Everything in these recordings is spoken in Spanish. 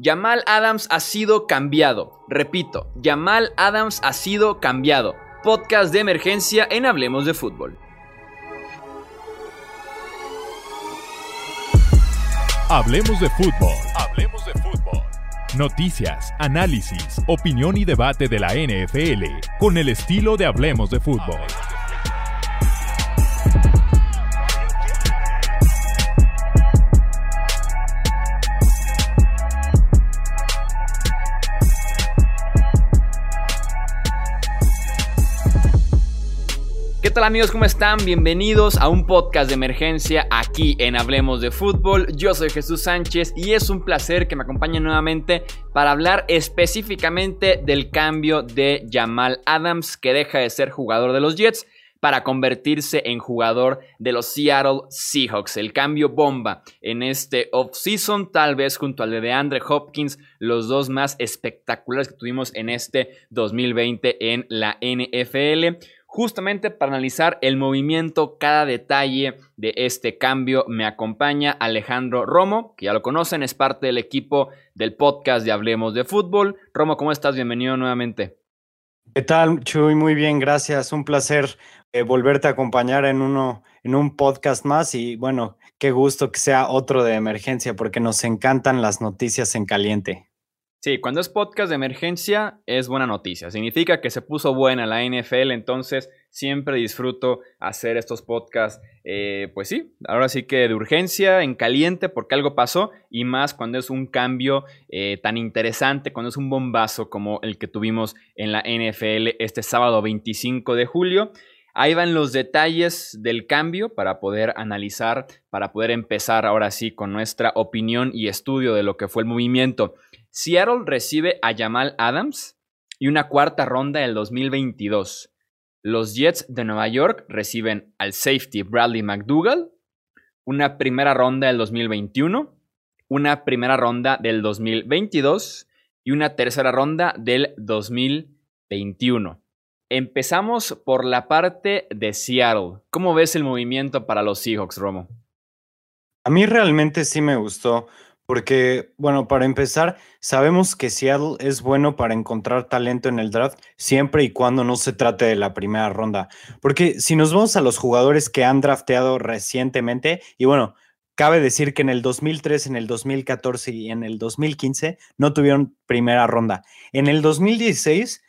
Jamal Adams ha sido cambiado. Repito, Jamal Adams ha sido cambiado. Podcast de emergencia en Hablemos de Fútbol. Hablemos de fútbol. Hablemos de fútbol. Noticias, análisis, opinión y debate de la NFL con el estilo de Hablemos de fútbol. Tal amigos? ¿Cómo están? Bienvenidos a un podcast de emergencia aquí en Hablemos de Fútbol. Yo soy Jesús Sánchez y es un placer que me acompañen nuevamente para hablar específicamente del cambio de Jamal Adams que deja de ser jugador de los Jets para convertirse en jugador de los Seattle Seahawks. El cambio bomba en este offseason, tal vez junto al de Andre Hopkins, los dos más espectaculares que tuvimos en este 2020 en la NFL. Justamente para analizar el movimiento, cada detalle de este cambio, me acompaña Alejandro Romo, que ya lo conocen, es parte del equipo del podcast de Hablemos de Fútbol. Romo, ¿cómo estás? Bienvenido nuevamente. ¿Qué tal, Chuy? Muy bien, gracias. Un placer eh, volverte a acompañar en, uno, en un podcast más y bueno, qué gusto que sea otro de emergencia porque nos encantan las noticias en caliente. Sí, cuando es podcast de emergencia es buena noticia. Significa que se puso buena la NFL, entonces siempre disfruto hacer estos podcasts, eh, pues sí, ahora sí que de urgencia, en caliente, porque algo pasó, y más cuando es un cambio eh, tan interesante, cuando es un bombazo como el que tuvimos en la NFL este sábado 25 de julio. Ahí van los detalles del cambio para poder analizar, para poder empezar ahora sí con nuestra opinión y estudio de lo que fue el movimiento. Seattle recibe a Jamal Adams y una cuarta ronda del 2022. Los Jets de Nueva York reciben al safety Bradley McDougall, una primera ronda del 2021, una primera ronda del 2022 y una tercera ronda del 2021. Empezamos por la parte de Seattle. ¿Cómo ves el movimiento para los Seahawks, Romo? A mí realmente sí me gustó. Porque, bueno, para empezar, sabemos que Seattle es bueno para encontrar talento en el draft siempre y cuando no se trate de la primera ronda. Porque si nos vamos a los jugadores que han drafteado recientemente, y bueno, cabe decir que en el 2003, en el 2014 y en el 2015 no tuvieron primera ronda. En el 2016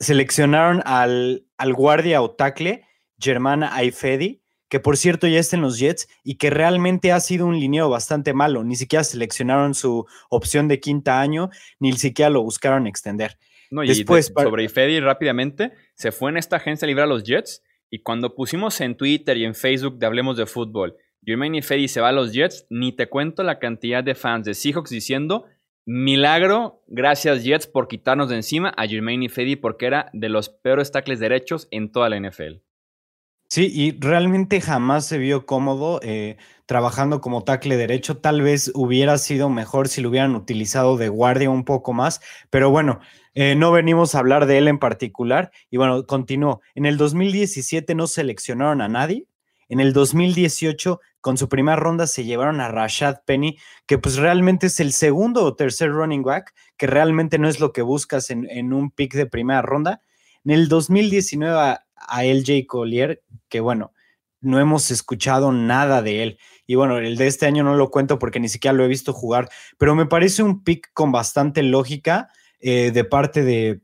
seleccionaron al, al guardia o tackle Germana Aifedi que por cierto ya está en los Jets y que realmente ha sido un lineo bastante malo. Ni siquiera seleccionaron su opción de quinta año, ni siquiera lo buscaron extender. No, y Después, sobre Ifedi rápidamente, se fue en esta agencia libre a los Jets y cuando pusimos en Twitter y en Facebook de Hablemos de Fútbol, Jermaine Ifedi se va a los Jets, ni te cuento la cantidad de fans de Seahawks diciendo Milagro, gracias Jets por quitarnos de encima a Jermaine Ifedi porque era de los peores tackles derechos en toda la NFL. Sí, y realmente jamás se vio cómodo eh, trabajando como tackle derecho. Tal vez hubiera sido mejor si lo hubieran utilizado de guardia un poco más, pero bueno, eh, no venimos a hablar de él en particular. Y bueno, continuó. En el 2017 no seleccionaron a nadie. En el 2018, con su primera ronda, se llevaron a Rashad Penny, que pues realmente es el segundo o tercer running back, que realmente no es lo que buscas en, en un pick de primera ronda. En el 2019 a LJ Collier, que bueno, no hemos escuchado nada de él. Y bueno, el de este año no lo cuento porque ni siquiera lo he visto jugar, pero me parece un pick con bastante lógica eh, de, parte de,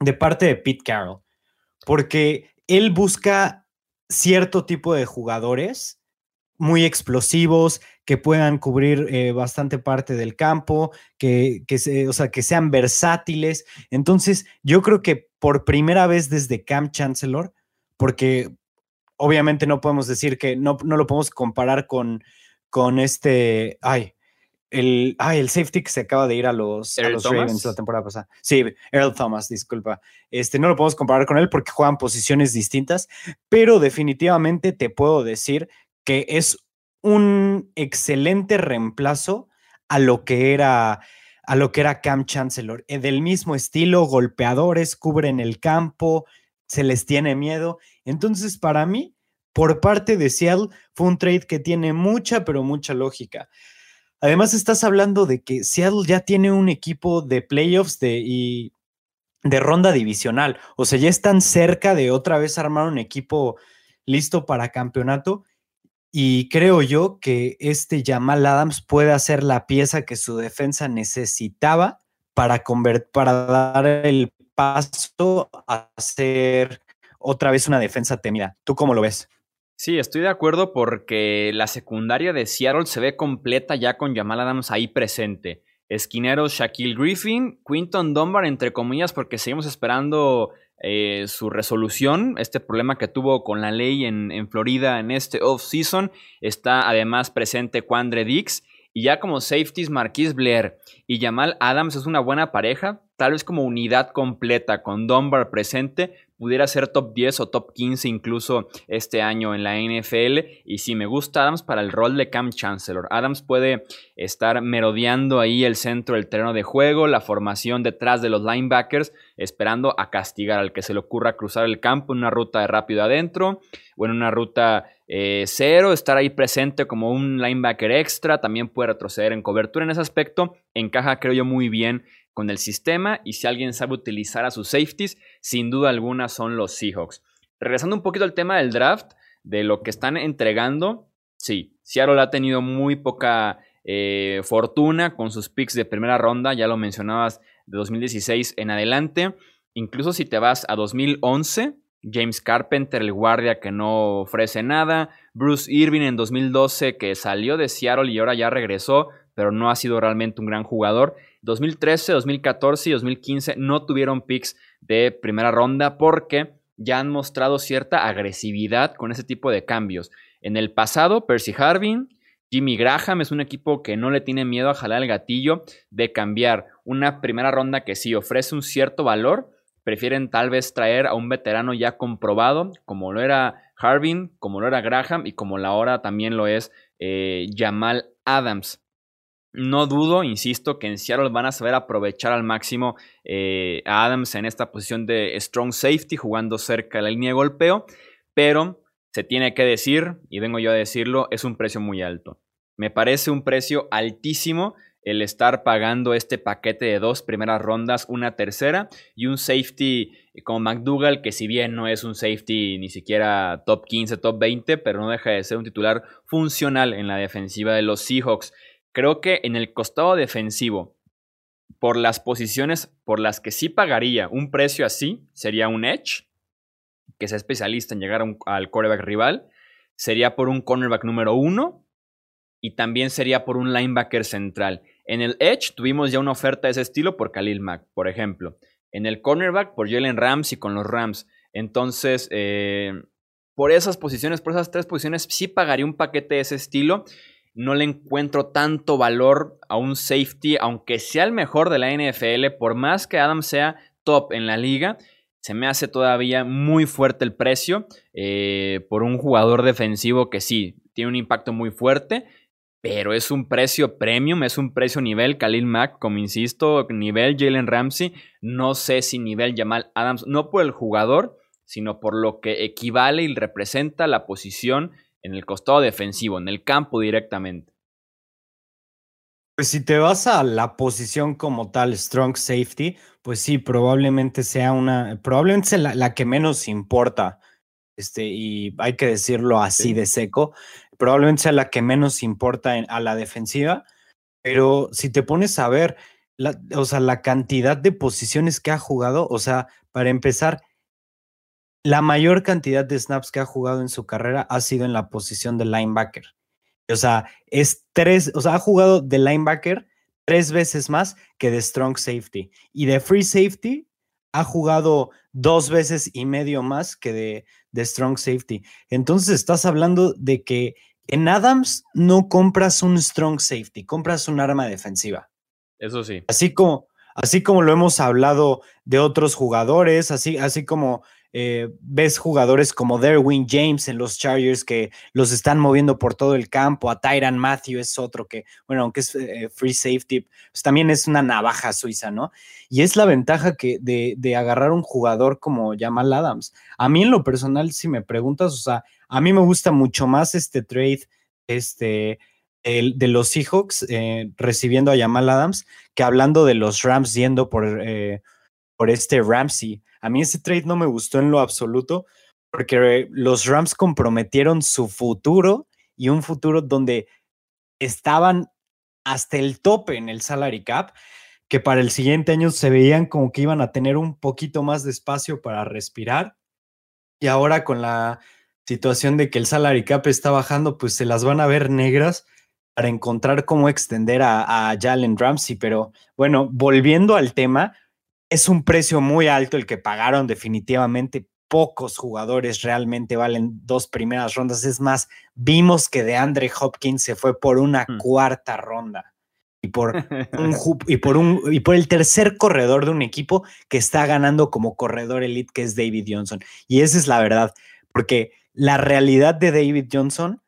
de parte de Pete Carroll, porque él busca cierto tipo de jugadores muy explosivos, que puedan cubrir eh, bastante parte del campo, que, que, o sea, que sean versátiles. Entonces, yo creo que por primera vez desde Camp Chancellor, porque obviamente no podemos decir que no, no lo podemos comparar con, con este, ay, el, ay, el safety que se acaba de ir a los, a los Ravens la temporada pasada. Sí, Earl Thomas, disculpa. Este, no lo podemos comparar con él porque juegan posiciones distintas, pero definitivamente te puedo decir que es un excelente reemplazo a lo que era a lo que era Cam Chancellor, eh, del mismo estilo, golpeadores, cubren el campo, se les tiene miedo. Entonces, para mí, por parte de Seattle, fue un trade que tiene mucha, pero mucha lógica. además estás hablando de que Seattle ya tiene un equipo de playoffs de, y de ronda divisional. O sea, ya están cerca de otra vez armar un equipo listo para campeonato. Y creo yo que este Jamal Adams puede hacer la pieza que su defensa necesitaba para, para dar el paso a ser otra vez una defensa temida. ¿Tú cómo lo ves? Sí, estoy de acuerdo porque la secundaria de Seattle se ve completa ya con Jamal Adams ahí presente. Esquineros Shaquille Griffin, Quinton Dunbar, entre comillas, porque seguimos esperando eh, su resolución, este problema que tuvo con la ley en, Florida en este off-season. Está además presente Quandre Dix. Y ya como safeties, Marquis Blair y Jamal Adams es una buena pareja, tal vez como unidad completa con Dunbar presente, pudiera ser top 10 o top 15 incluso este año en la NFL. Y si me gusta Adams para el rol de Cam Chancellor. Adams puede estar merodeando ahí el centro del terreno de juego, la formación detrás de los linebackers, esperando a castigar al que se le ocurra cruzar el campo en una ruta de rápido adentro o en una ruta eh, cero, estar ahí presente como un linebacker extra, también puede retroceder en cobertura en ese aspecto, encaja creo yo muy bien con el sistema y si alguien sabe utilizar a sus safeties, sin duda alguna son los Seahawks. Regresando un poquito al tema del draft, de lo que están entregando, sí, Seattle ha tenido muy poca eh, fortuna con sus picks de primera ronda, ya lo mencionabas, de 2016 en adelante. Incluso si te vas a 2011, James Carpenter, el guardia que no ofrece nada, Bruce Irving en 2012 que salió de Seattle y ahora ya regresó, pero no ha sido realmente un gran jugador. 2013, 2014 y 2015 no tuvieron picks de primera ronda porque ya han mostrado cierta agresividad con ese tipo de cambios. En el pasado, Percy Harvin, Jimmy Graham es un equipo que no le tiene miedo a jalar el gatillo de cambiar una primera ronda que sí ofrece un cierto valor. Prefieren tal vez traer a un veterano ya comprobado, como lo era Harvin, como lo era Graham y como la hora también lo es eh, Jamal Adams. No dudo, insisto, que en Seattle van a saber aprovechar al máximo eh, a Adams en esta posición de strong safety, jugando cerca de la línea de golpeo, pero se tiene que decir, y vengo yo a decirlo, es un precio muy alto. Me parece un precio altísimo el estar pagando este paquete de dos primeras rondas, una tercera y un safety como McDougall, que si bien no es un safety ni siquiera top 15, top 20, pero no deja de ser un titular funcional en la defensiva de los Seahawks. Creo que en el costado defensivo, por las posiciones por las que sí pagaría un precio así, sería un Edge, que sea especialista en llegar al quarterback rival, sería por un cornerback número uno y también sería por un linebacker central. En el Edge tuvimos ya una oferta de ese estilo por Khalil Mack, por ejemplo. En el cornerback por Jalen Ramsey con los Rams. Entonces, eh, por esas posiciones, por esas tres posiciones, sí pagaría un paquete de ese estilo no le encuentro tanto valor a un safety, aunque sea el mejor de la NFL, por más que Adam sea top en la liga, se me hace todavía muy fuerte el precio eh, por un jugador defensivo que sí, tiene un impacto muy fuerte, pero es un precio premium, es un precio nivel Khalil Mack, como insisto, nivel Jalen Ramsey, no sé si nivel Jamal Adams, no por el jugador, sino por lo que equivale y representa la posición en el costado defensivo, en el campo directamente. Pues si te vas a la posición como tal, strong safety, pues sí, probablemente sea una, probablemente sea la, que menos importa, este, y hay que decirlo así de seco, probablemente sea la que menos importa a la defensiva, pero si te pones a ver, o sea, la cantidad de posiciones que ha jugado, o sea, para empezar, la mayor cantidad de snaps que ha jugado en su carrera ha sido en la posición de linebacker. O sea, es tres, o sea, ha jugado de linebacker tres veces más que de strong safety. Y de free safety ha jugado dos veces y medio más que de, de strong safety. Entonces estás hablando de que en Adams no compras un strong safety, compras un arma defensiva. Eso sí. Así como, así como lo hemos hablado de otros jugadores, así, así como eh, ves jugadores como Derwin James en los Chargers que los están moviendo por todo el campo, a Tyran Matthew es otro que, bueno, aunque es eh, free safety, pues también es una navaja suiza, ¿no? Y es la ventaja que de, de, agarrar un jugador como Jamal Adams. A mí en lo personal, si me preguntas, o sea, a mí me gusta mucho más este trade, este, de los Seahawks eh, recibiendo a Jamal Adams que hablando de los Rams yendo por, eh, por este Ramsey. A mí ese trade no me gustó en lo absoluto porque los Rams comprometieron su futuro y un futuro donde estaban hasta el tope en el salary cap, que para el siguiente año se veían como que iban a tener un poquito más de espacio para respirar. Y ahora con la situación de que el salary cap está bajando, pues se las van a ver negras para encontrar cómo extender a, a Jalen Ramsey. Pero bueno, volviendo al tema, es un precio muy alto el que pagaron definitivamente. Pocos jugadores realmente valen dos primeras rondas. Es más, vimos que de Andre Hopkins se fue por una hmm. cuarta ronda y por un y por un y por el tercer corredor de un equipo que está ganando como corredor elite que es David Johnson. Y esa es la verdad, porque la realidad de David Johnson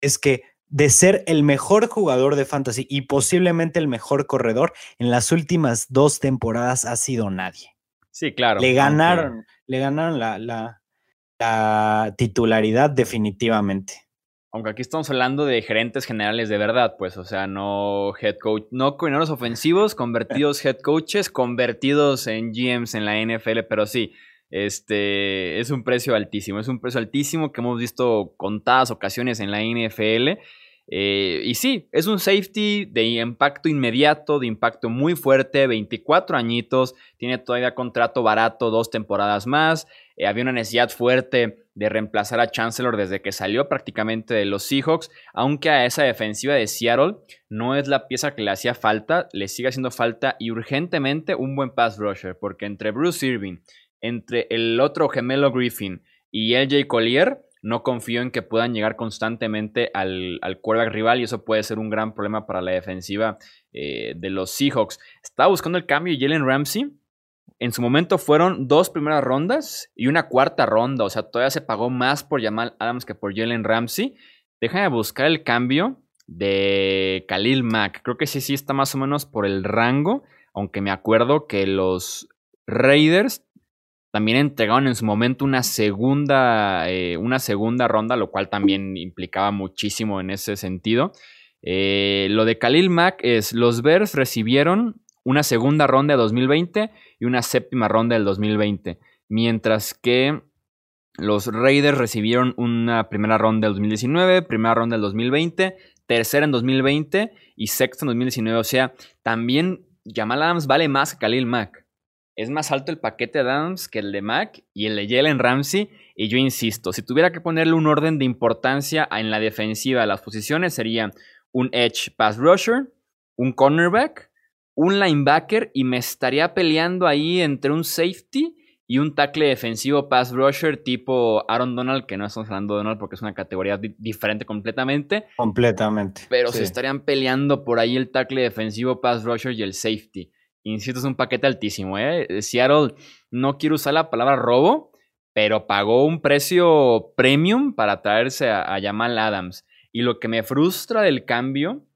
es que de ser el mejor jugador de fantasy y posiblemente el mejor corredor, en las últimas dos temporadas ha sido nadie. Sí, claro. Le ganaron, le ganaron la, la, la, titularidad definitivamente. Aunque aquí estamos hablando de gerentes generales de verdad, pues, o sea, no head coach, no coordinadores ofensivos, convertidos head coaches, convertidos en GMs en la NFL, pero sí, este es un precio altísimo, es un precio altísimo que hemos visto contadas ocasiones en la NFL. Eh, y sí, es un safety de impacto inmediato, de impacto muy fuerte, 24 añitos, tiene todavía contrato barato, dos temporadas más. Eh, había una necesidad fuerte de reemplazar a Chancellor desde que salió prácticamente de los Seahawks, aunque a esa defensiva de Seattle no es la pieza que le hacía falta, le sigue haciendo falta y urgentemente un buen pass rusher, porque entre Bruce Irving, entre el otro gemelo Griffin y LJ Collier, no confío en que puedan llegar constantemente al, al quarterback rival y eso puede ser un gran problema para la defensiva eh, de los Seahawks. Estaba buscando el cambio y Jalen Ramsey. En su momento fueron dos primeras rondas y una cuarta ronda. O sea, todavía se pagó más por Jamal Adams que por Jalen Ramsey. Déjame buscar el cambio de Khalil Mack. Creo que sí, sí está más o menos por el rango. Aunque me acuerdo que los Raiders también entregaron en su momento una segunda, eh, una segunda ronda, lo cual también implicaba muchísimo en ese sentido. Eh, lo de Khalil Mack es, los Bears recibieron una segunda ronda de 2020 y una séptima ronda del 2020, mientras que los Raiders recibieron una primera ronda del 2019, primera ronda del 2020, tercera en 2020 y sexta en 2019. O sea, también Jamal Adams vale más que Khalil Mack es más alto el paquete de Adams que el de Mac y el de Jalen Ramsey. Y yo insisto, si tuviera que ponerle un orden de importancia en la defensiva de las posiciones, sería un edge pass rusher, un cornerback, un linebacker y me estaría peleando ahí entre un safety y un tackle defensivo pass rusher tipo Aaron Donald, que no estamos hablando de Donald porque es una categoría diferente completamente. Completamente. Pero se estarían peleando por ahí el tackle defensivo pass rusher y el safety. Insisto, es un paquete altísimo. ¿eh? Seattle, no quiero usar la palabra robo, pero pagó un precio premium para traerse a, a Jamal Adams. Y lo que me frustra del cambio,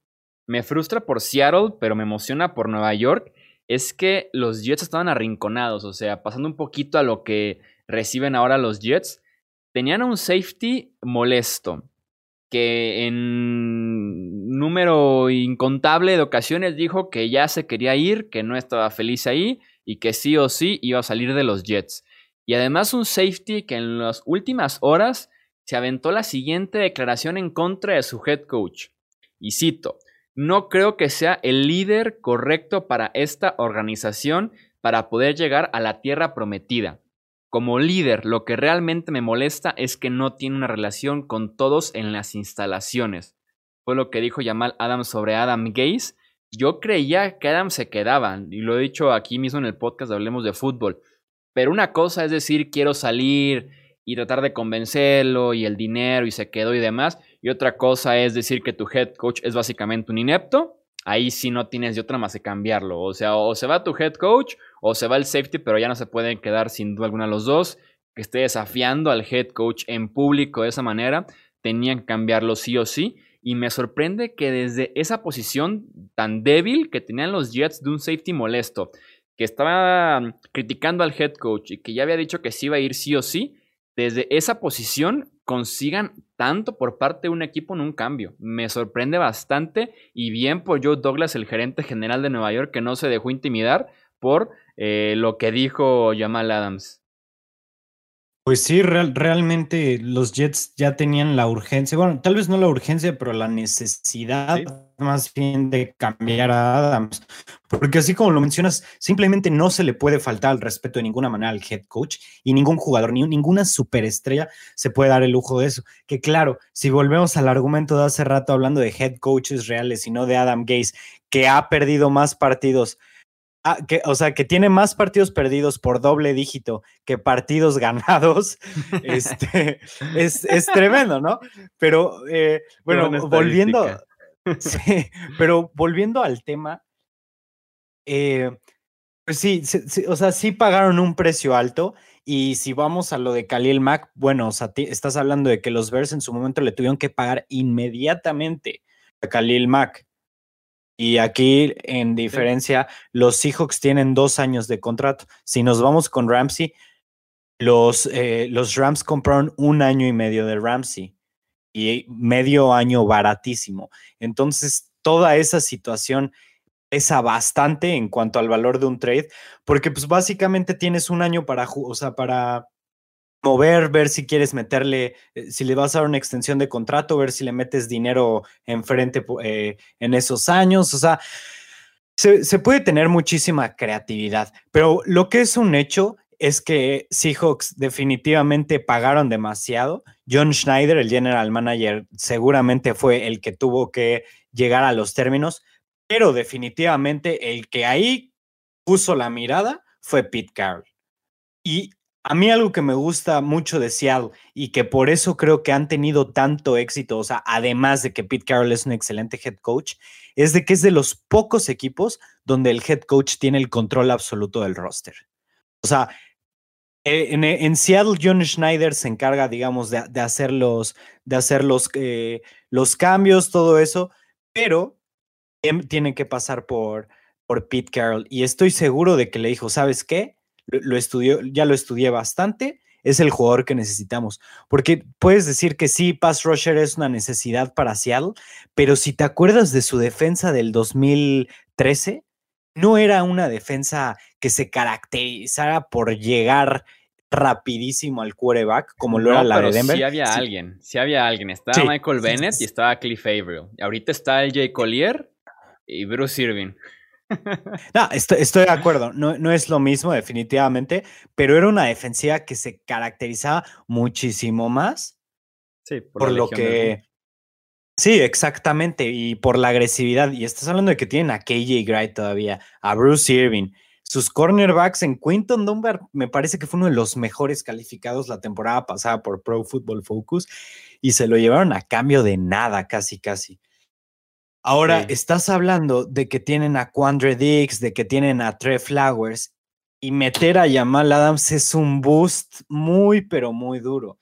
me frustra por Seattle, pero me emociona por Nueva York, es que los Jets estaban arrinconados. O sea, pasando un poquito a lo que reciben ahora los Jets, tenían un safety molesto que en número incontable de ocasiones dijo que ya se quería ir, que no estaba feliz ahí y que sí o sí iba a salir de los Jets. Y además un safety que en las últimas horas se aventó la siguiente declaración en contra de su head coach. Y cito, no creo que sea el líder correcto para esta organización para poder llegar a la tierra prometida. Como líder, lo que realmente me molesta es que no tiene una relación con todos en las instalaciones. Fue lo que dijo Jamal Adams sobre Adam Gaze. Yo creía que Adam se quedaba, y lo he dicho aquí mismo en el podcast Hablemos de Fútbol. Pero una cosa es decir, quiero salir y tratar de convencerlo y el dinero y se quedó y demás. Y otra cosa es decir que tu head coach es básicamente un inepto. Ahí sí no tienes de otra más que cambiarlo. O sea, o se va tu head coach o se va el safety, pero ya no se pueden quedar sin duda alguna los dos. Que esté desafiando al head coach en público de esa manera, tenían que cambiarlo sí o sí. Y me sorprende que desde esa posición tan débil que tenían los Jets de un safety molesto, que estaba criticando al head coach y que ya había dicho que sí iba a ir sí o sí, desde esa posición consigan tanto por parte de un equipo en un cambio. Me sorprende bastante y bien por Joe Douglas, el gerente general de Nueva York, que no se dejó intimidar por eh, lo que dijo Jamal Adams. Pues sí, realmente los Jets ya tenían la urgencia, bueno, tal vez no la urgencia, pero la necesidad más bien de cambiar a Adams. Porque así como lo mencionas, simplemente no se le puede faltar al respeto de ninguna manera al head coach y ningún jugador, ni ninguna superestrella se puede dar el lujo de eso. Que claro, si volvemos al argumento de hace rato hablando de head coaches reales y no de Adam Gaze, que ha perdido más partidos Ah, que, o sea, que tiene más partidos perdidos por doble dígito que partidos ganados, este, es, es, tremendo, ¿no? Pero eh, bueno, volviendo, sí, pero volviendo al tema, eh, pues sí, o sea, sí pagaron un precio alto. Y si vamos a lo de Khalil Mack, bueno, o sea, estás hablando de que los Bears en su momento le tuvieron que pagar inmediatamente a Khalil Mack. Y aquí, en diferencia, los Seahawks tienen dos años de contrato. Si nos vamos con Ramsey, los, eh, los Rams compraron un año y medio de Ramsey y medio año baratísimo. Entonces, toda esa situación pesa bastante en cuanto al valor de un trade, porque pues básicamente tienes un año para, o sea, para mover, ver si quieres meterle, eh, si le vas a dar una extensión de contrato, ver si le metes dinero enfrente eh, en esos años. O sea, se, puede tener muchísima creatividad, pero lo que es un hecho es que Seahawks definitivamente pagaron demasiado. John Schneider, el general manager, seguramente fue el que tuvo que llegar a los términos, pero definitivamente el que ahí puso la mirada fue Pete Carroll. Y a mí algo que me gusta mucho de Seattle y que por eso creo que han tenido tanto éxito, o sea, además de que Pete Carroll es un excelente head coach, es de que es de los pocos equipos donde el head coach tiene el control absoluto del roster. O sea, eh, en, Seattle, John Schneider se encarga, digamos, de, hacer, los, de hacer los, eh, los cambios, todo eso, pero tiene que pasar por, por Pete Carroll. Y estoy seguro de que le dijo, ¿sabes qué? Lo, estudió, ya lo estudié bastante, es el jugador que necesitamos. Porque puedes decir que sí, Pass Rusher es una necesidad para Seattle, pero si te acuerdas de su defensa del 2013, no era una defensa que se caracterizara por llegar rapidísimo al quarterback como lo era la de Denver. Sí había alguien, sí había alguien. Estaba Michael Bennett y estaba Cliff Averill. Ahorita está el Jay Collier y Bruce Irving. No, estoy, de acuerdo, no, no, es lo mismo definitivamente, pero era una defensiva que se caracterizaba muchísimo más sí, por, lo que... Sí, exactamente, y por la agresividad. Y estás hablando de que tienen a KJ Wright todavía, a Bruce Irving. Sus cornerbacks en Quinton Dunbar me parece que fue uno de los mejores calificados la temporada pasada por Pro Football Focus y se lo llevaron a cambio de nada, casi, casi. Ahora, estás hablando de que tienen a Quandre Dix, de que tienen a Trey Flowers, y meter a Jamal Adams es un boost muy, pero muy duro.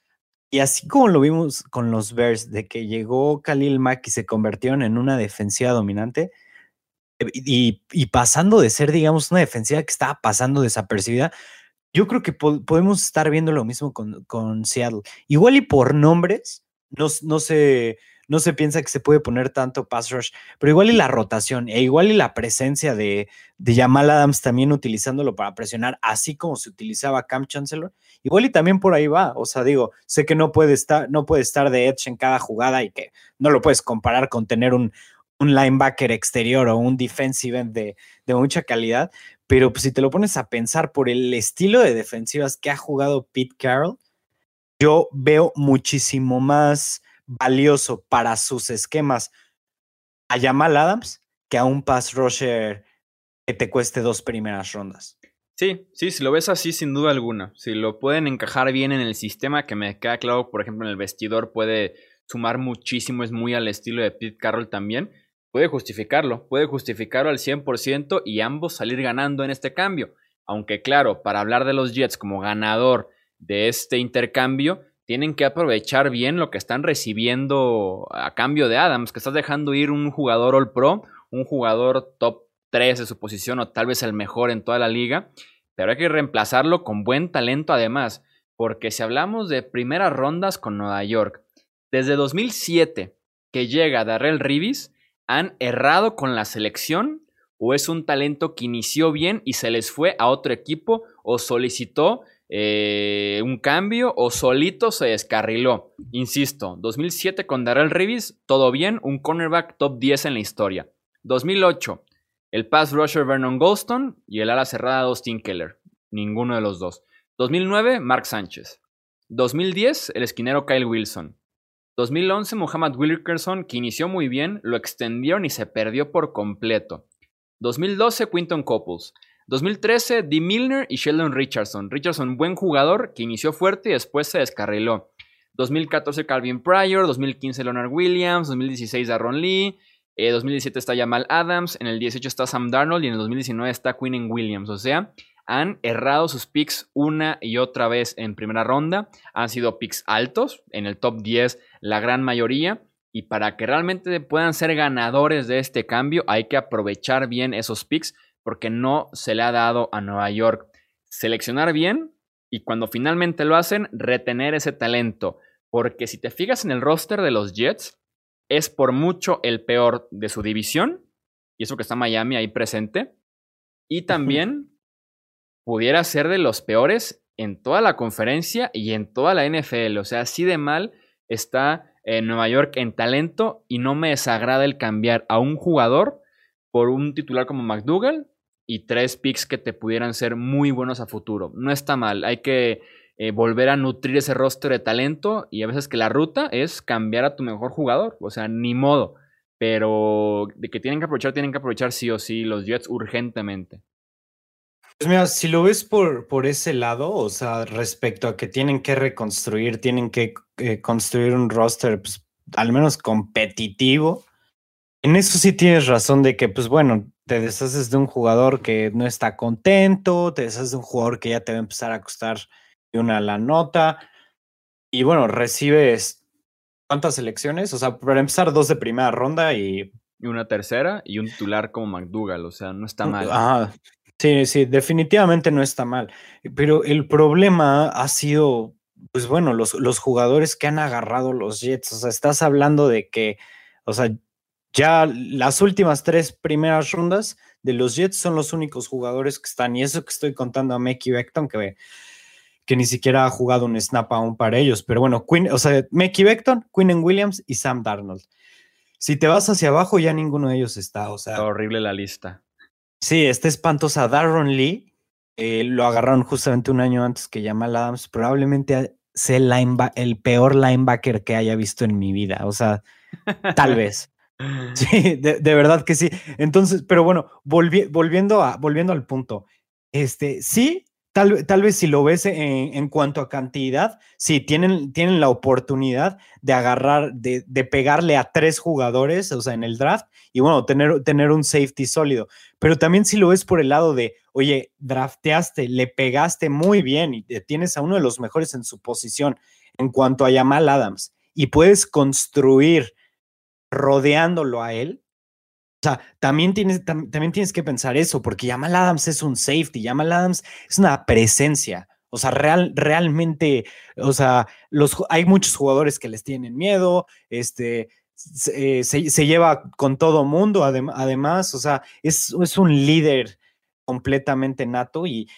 Y así como lo vimos con los Bears, de que llegó Khalil Mack y se convirtieron en una defensiva dominante, eh, y, pasando de ser, digamos, una defensiva que estaba pasando desapercibida, yo creo que podemos estar viendo lo mismo con, con Seattle. Igual y por nombres, no, no sé no se piensa que se puede poner tanto pass rush, pero igual y la rotación, e igual y la presencia de, de Jamal Adams también utilizándolo para presionar, así como se utilizaba Cam Chancellor, igual y también por ahí va. O sea, digo, sé que no puede estar, no puede estar de edge en cada jugada y que no lo puedes comparar con tener un, un linebacker exterior o un defensive end de, de mucha calidad, pero pues, si te lo pones a pensar por el estilo de defensivas que ha jugado Pete Carroll, yo veo muchísimo más valioso para sus esquemas a Jamal Adams que a un pass rusher que te cueste dos primeras rondas. Sí, sí, si lo ves así, sin duda alguna. Si lo pueden encajar bien en el sistema, que me queda claro, por ejemplo, en el vestidor puede sumar muchísimo, es muy al estilo de Pete Carroll también, puede justificarlo, puede justificarlo al 100% y ambos salir ganando en este cambio. Aunque claro, para hablar de los Jets como ganador de este intercambio, tienen que aprovechar bien lo que están recibiendo a cambio de Adams, que estás dejando ir un jugador All Pro, un jugador top 3 de su posición o tal vez el mejor en toda la liga, pero hay que reemplazarlo con buen talento además, porque si hablamos de primeras rondas con Nueva York, desde 2007 que llega Darrell Rivis, han errado con la selección o es un talento que inició bien y se les fue a otro equipo o solicitó eh, un cambio o solito se descarriló. Insisto, 2007 con Darrell Rivis, todo bien, un cornerback top 10 en la historia. 2008, el pass rusher Vernon Goldstone y el ala cerrada Austin Keller. Ninguno de los dos. 2009, Mark Sánchez. 2010, el esquinero Kyle Wilson. 2011, Muhammad Wilkerson, que inició muy bien, lo extendieron y se perdió por completo. 2012, Quinton Couples. 2013, Dee Milner y Sheldon Richardson. Richardson, buen jugador, que inició fuerte y después se descarriló. 2014, Calvin Pryor. 2015, Leonard Williams. 2016, Darron Lee. 2017 eh, está Jamal Adams. En el 18 está Sam Darnold. Y en el 2019 está Quinnen Williams. O sea, han errado sus picks una y otra vez en primera ronda. Han sido picks altos, en el top 10 la gran mayoría. Y para que realmente puedan ser ganadores de este cambio, hay que aprovechar bien esos picks porque no se le ha dado a Nueva York seleccionar bien y cuando finalmente lo hacen, retener ese talento. Porque si te fijas en el roster de los Jets, es por mucho el peor de su división. Y eso que está Miami ahí presente. Y también pudiera ser de los peores en toda la conferencia y en toda la NFL. O sea, así de mal está en Nueva York en talento y no me desagrada el cambiar a un jugador por un titular como McDougall y tres picks que te pudieran ser muy buenos a futuro. No está mal, hay que eh, volver a nutrir ese roster de talento y a veces que la ruta es cambiar a tu mejor jugador, o sea, ni modo. Pero de que tienen que aprovechar, tienen que aprovechar sí o sí los Jets urgentemente. Pues mira, si lo ves por, por ese lado, o sea, respecto a que tienen que reconstruir, tienen que eh, construir un roster, pues, al menos competitivo, en eso sí tienes razón de que, pues bueno, te deshaces de un jugador que no está contento, te deshaces de un jugador que ya te va a empezar a costar una la nota, y bueno, recibes ¿cuántas selecciones? O sea, para empezar, dos de primera ronda y... Y una tercera y un titular como McDougall, o sea, no está mal. Ah, Sí, sí, definitivamente no está mal. Pero el problema ha sido, pues bueno, los, los jugadores que han agarrado los Jets. O sea, estás hablando de que, o sea, ya las últimas tres primeras rondas de los Jets son los únicos jugadores que están. Y eso que estoy contando a Mickey Beckton, que, que ni siquiera ha jugado un snap aún para ellos. Pero bueno, Queen, o sea, Mickey Beckton, Quinn Williams y Sam Darnold. Si te vas hacia abajo, ya ninguno de ellos está. O sea, está horrible la lista. Sí, está espantosa. Darron Lee eh, lo agarraron justamente un año antes que Jamal Adams. Probablemente sea el, el peor linebacker que haya visto en mi vida. O sea, tal vez. Sí, de, verdad que sí. Entonces, pero bueno, volviendo, a, volviendo al punto. Este, sí, Tal, tal, vez si lo ves en, cuanto a cantidad, sí, tienen, tienen la oportunidad de agarrar, de, de, pegarle a tres jugadores, o sea, en el draft, y bueno, tener, tener un safety sólido. Pero también si lo ves por el lado de, oye, drafteaste, le pegaste muy bien y tienes a uno de los mejores en su posición en cuanto a Jamal Adams, y puedes construir rodeándolo a él, o sea, también tienes, también tienes que pensar eso, porque Jamal Adams es un safety, Jamal Adams es una presencia. O sea, real, realmente, o sea, los, hay muchos jugadores que les tienen miedo, este, se, eh, lleva con todo mundo, además, o sea, es, es, un líder completamente nato y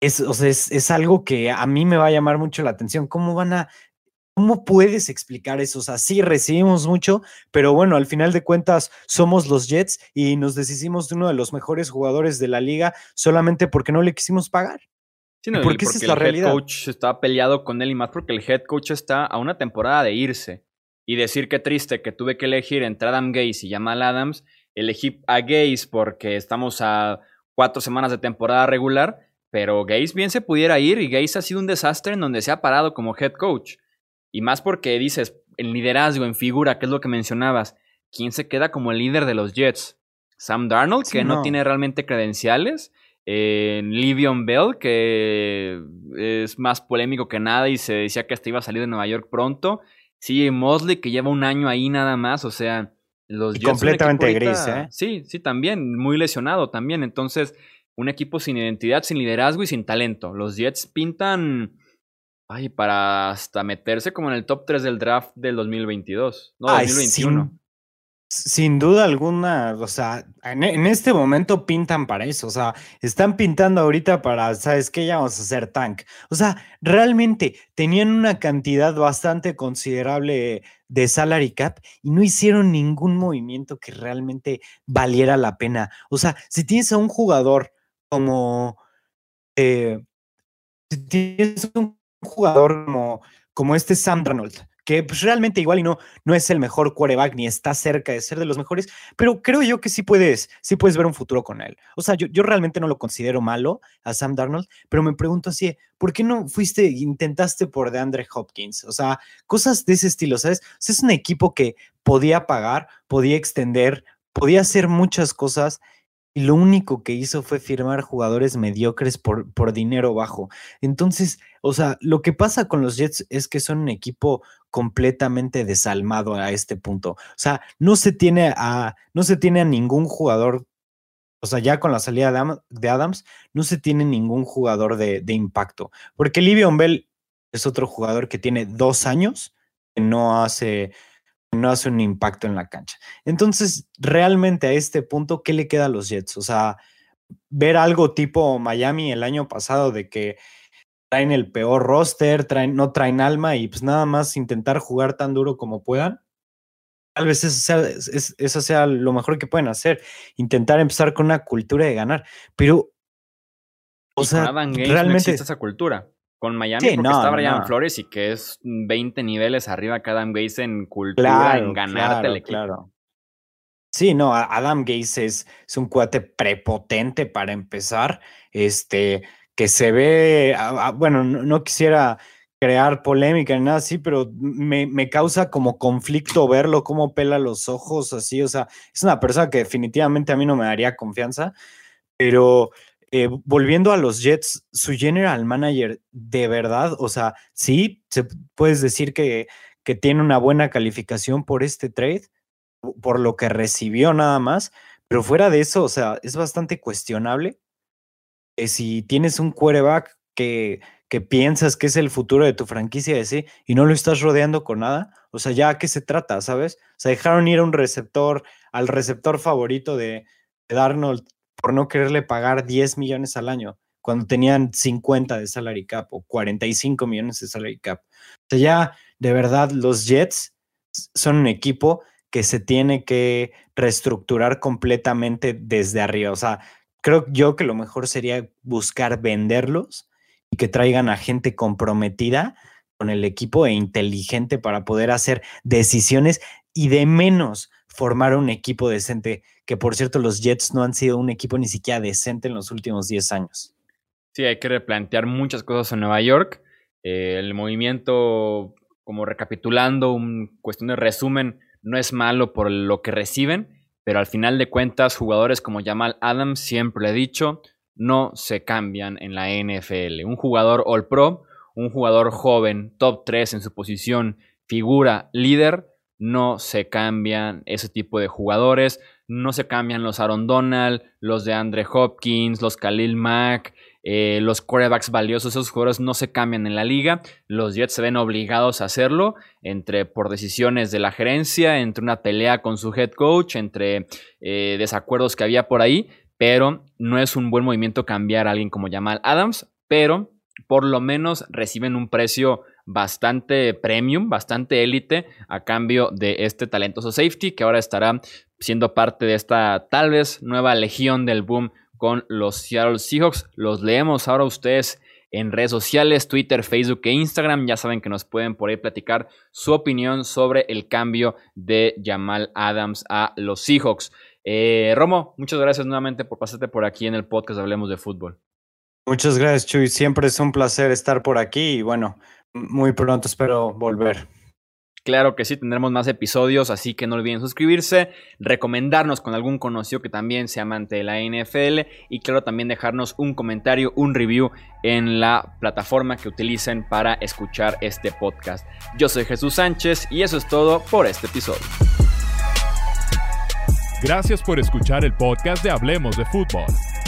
es, o sea, es, es, algo que a mí me va a llamar mucho la atención. ¿Cómo van a ¿Cómo puedes explicar eso? O sea, sí recibimos mucho, pero bueno, al final de cuentas somos los Jets y nos deshicimos de uno de los mejores jugadores de la liga solamente porque no le quisimos pagar. Sí, no, porque, esa es la el realidad. head coach estaba peleado con él y más porque el head coach está a una temporada de irse. Y decir que triste que tuve que elegir entre Adam Gaze y Jamal Adams, elegí a Gaze porque estamos a cuatro semanas de temporada regular, pero Gaze bien se pudiera ir y Gaze ha sido un desastre en donde se ha parado como head coach. Y más porque dices, en liderazgo, en figura, que es lo que mencionabas, ¿quién se queda como el líder de los Jets? Sam Darnold, que no. tiene realmente credenciales. Eh, Livion Bell, que es más polémico que nada y se decía que hasta iba a salir de Nueva York pronto. Sí, Mosley, que lleva un año ahí nada más, o sea, los Jets. Completamente gris, ¿eh? Sí, sí, también, muy lesionado también. Entonces, un equipo sin identidad, sin liderazgo y sin talento. Los Jets pintan Ay, para hasta meterse como en el top 3 del draft del 2022. No, Ay, 2021. sin, sin duda alguna, o sea, en, en este momento pintan para eso, o sea, están pintando ahorita para, ¿sabes qué? Ya vamos a hacer tank. O sea, realmente tenían una cantidad bastante considerable de salary cap y no hicieron ningún movimiento que realmente valiera la pena. O sea, si tienes a un jugador como... eh, si tienes un jugador como, como este Sam Darnold, que pues, realmente igual y no, no es el mejor quarterback ni está cerca de ser de los mejores, pero creo yo que sí puedes, sí puedes ver un futuro con él. O sea, yo, yo realmente no lo considero malo a Sam Darnold, pero me pregunto así, ¿por qué no fuiste, intentaste por DeAndre Hopkins? O sea, cosas de ese estilo, ¿sabes? O sea, es un equipo que podía pagar, podía extender, podía hacer muchas cosas y lo único que hizo fue firmar jugadores mediocres por, por dinero bajo. Entonces, o sea, lo que pasa con los Jets es que son un equipo completamente desalmado a este punto. O sea, no se tiene a, no se tiene a ningún jugador, o sea, ya con la salida de, Am- de Adams, no se tiene ningún jugador de, de impacto. Porque Livion Bell es otro jugador que tiene dos años que no hace, no hace un impacto en la cancha. Entonces, realmente a este punto, ¿qué le queda a los Jets? O sea, ver algo tipo Miami el año pasado de que traen el peor roster, traen, no traen alma y pues nada más intentar jugar tan duro como puedan. Tal vez eso sea, es- es- eso sea lo mejor que pueden hacer, intentar empezar con una cultura de ganar, pero, o y sea, no realmente, existe esa cultura. Con Miami Sí, porque no, está Brian no. Flores y que es 20 niveles arriba cada Adam Gates en cultura, claro, en ganarte claro, el equipo. claro. Sí, no, Adam Gaze es, es un cuate prepotente para empezar, este, que se ve, bueno, no, no quisiera crear polémica ni nada así, pero me, me causa como conflicto verlo, cómo pela los ojos, así, o sea, es una persona que definitivamente a mí no me daría confianza, pero eh, volviendo a los Jets, su general manager, de verdad, o sea, sí, se, puedes decir que, que tiene una buena calificación por este trade, por lo que recibió nada más, pero fuera de eso, o sea, es bastante cuestionable que si tienes un quarterback que, que piensas que es el futuro de tu franquicia de sí y no lo estás rodeando con nada, o sea, ya qué se trata, ¿sabes? O sea, dejaron ir a un receptor, al receptor favorito de, de Darnold por no quererle pagar 10 millones al año cuando tenían 50 de salary cap o 45 millones de salary cap. O sea, ya de verdad los Jets son un equipo que se tiene que reestructurar completamente desde arriba. O sea, creo yo que lo mejor sería buscar venderlos y que traigan a gente comprometida con el equipo e inteligente para poder hacer decisiones y de menos formar un equipo decente, que por cierto los Jets no han sido un equipo ni siquiera decente en los últimos 10 años. Sí, hay que replantear muchas cosas en Nueva York. Eh, el movimiento, como recapitulando, un cuestión de resumen, no es malo por lo que reciben, pero al final de cuentas, jugadores como Jamal Adams, siempre le he dicho, no se cambian en la NFL. Un jugador All Pro, un jugador joven, top 3 en su posición, figura, líder, no se cambian ese tipo de jugadores, no se cambian los Aaron Donald, los de Andre Hopkins, los Khalil Mack, eh, los quarterbacks valiosos, esos jugadores no se cambian en la liga. Los Jets se ven obligados a hacerlo entre por decisiones de la gerencia, entre una pelea con su head coach, entre eh, desacuerdos que había por ahí, pero no es un buen movimiento cambiar a alguien como Jamal Adams, pero por lo menos reciben un precio bastante premium, bastante élite a cambio de este talentoso safety que ahora estará siendo parte de esta tal vez nueva legión del boom con los Seattle Seahawks. Los leemos ahora ustedes en redes sociales, Twitter, Facebook e Instagram. Ya saben que nos pueden por ahí platicar su opinión sobre el cambio de Jamal Adams a los Seahawks. Eh, Romo, muchas gracias nuevamente por pasarte por aquí en el podcast Hablemos de Fútbol. Muchas gracias, Chuy. Siempre es un placer estar por aquí y bueno, muy pronto espero volver. Claro que sí, tendremos más episodios, así que no olviden suscribirse, recomendarnos con algún conocido que también sea amante de la NFL y claro también dejarnos un comentario, un review en la plataforma que utilicen para escuchar este podcast. Yo soy Jesús Sánchez y eso es todo por este episodio. Gracias por escuchar el podcast de Hablemos de Fútbol.